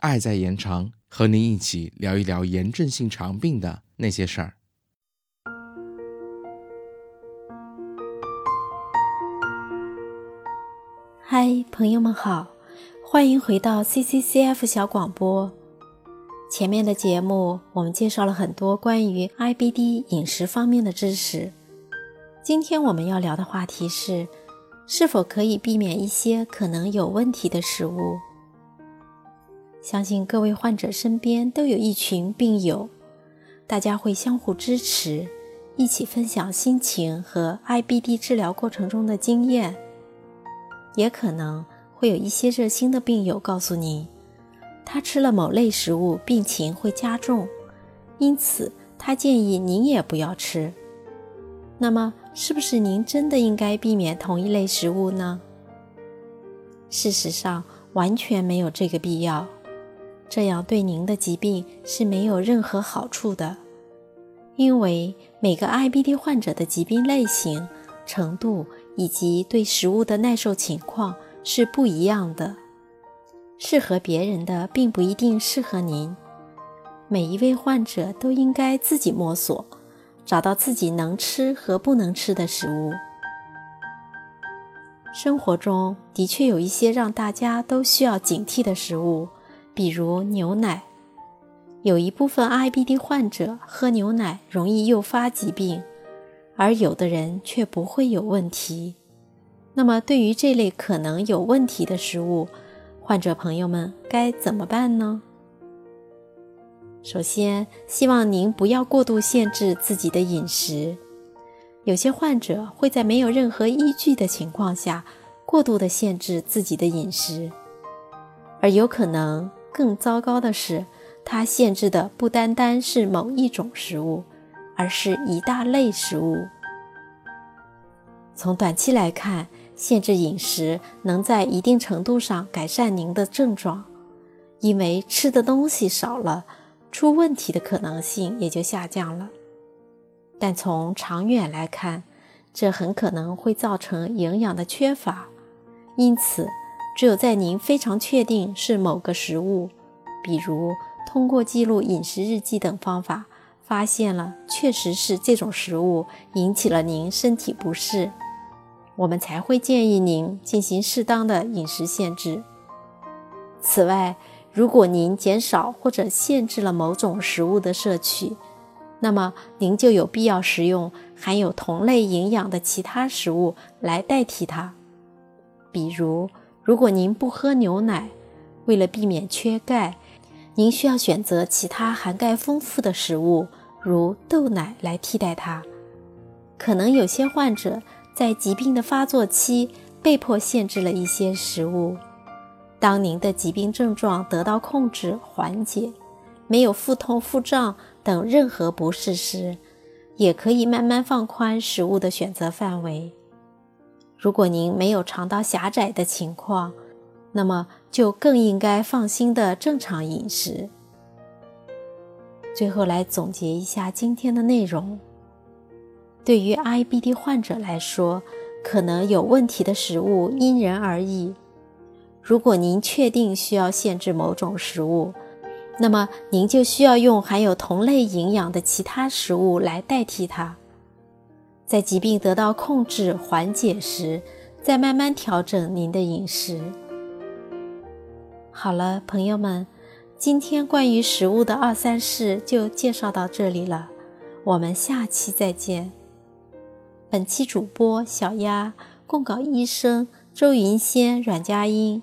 爱在延长，和您一起聊一聊炎症性肠病的那些事儿。嗨，朋友们好，欢迎回到 CCCF 小广播。前面的节目我们介绍了很多关于 IBD 饮食方面的知识。今天我们要聊的话题是，是否可以避免一些可能有问题的食物？相信各位患者身边都有一群病友，大家会相互支持，一起分享心情和 IBD 治疗过程中的经验。也可能会有一些热心的病友告诉您，他吃了某类食物，病情会加重，因此他建议您也不要吃。那么，是不是您真的应该避免同一类食物呢？事实上，完全没有这个必要，这样对您的疾病是没有任何好处的。因为每个 IBD 患者的疾病类型、程度以及对食物的耐受情况是不一样的，适合别人的并不一定适合您。每一位患者都应该自己摸索。找到自己能吃和不能吃的食物。生活中的确有一些让大家都需要警惕的食物，比如牛奶。有一部分 IBD 患者喝牛奶容易诱发疾病，而有的人却不会有问题。那么，对于这类可能有问题的食物，患者朋友们该怎么办呢？首先，希望您不要过度限制自己的饮食。有些患者会在没有任何依据的情况下，过度的限制自己的饮食，而有可能更糟糕的是，他限制的不单单是某一种食物，而是一大类食物。从短期来看，限制饮食能在一定程度上改善您的症状，因为吃的东西少了。出问题的可能性也就下降了，但从长远来看，这很可能会造成营养的缺乏。因此，只有在您非常确定是某个食物，比如通过记录饮食日记等方法发现了确实是这种食物引起了您身体不适，我们才会建议您进行适当的饮食限制。此外，如果您减少或者限制了某种食物的摄取，那么您就有必要食用含有同类营养的其他食物来代替它。比如，如果您不喝牛奶，为了避免缺钙，您需要选择其他含钙丰富的食物，如豆奶来替代它。可能有些患者在疾病的发作期被迫限制了一些食物。当您的疾病症状得到控制、缓解，没有腹痛、腹胀等任何不适时，也可以慢慢放宽食物的选择范围。如果您没有肠道狭窄的情况，那么就更应该放心的正常饮食。最后来总结一下今天的内容：对于 IBD 患者来说，可能有问题的食物因人而异。如果您确定需要限制某种食物，那么您就需要用含有同类营养的其他食物来代替它。在疾病得到控制、缓解时，再慢慢调整您的饮食。好了，朋友们，今天关于食物的二三事就介绍到这里了，我们下期再见。本期主播小丫，供稿医生周云仙、阮佳音。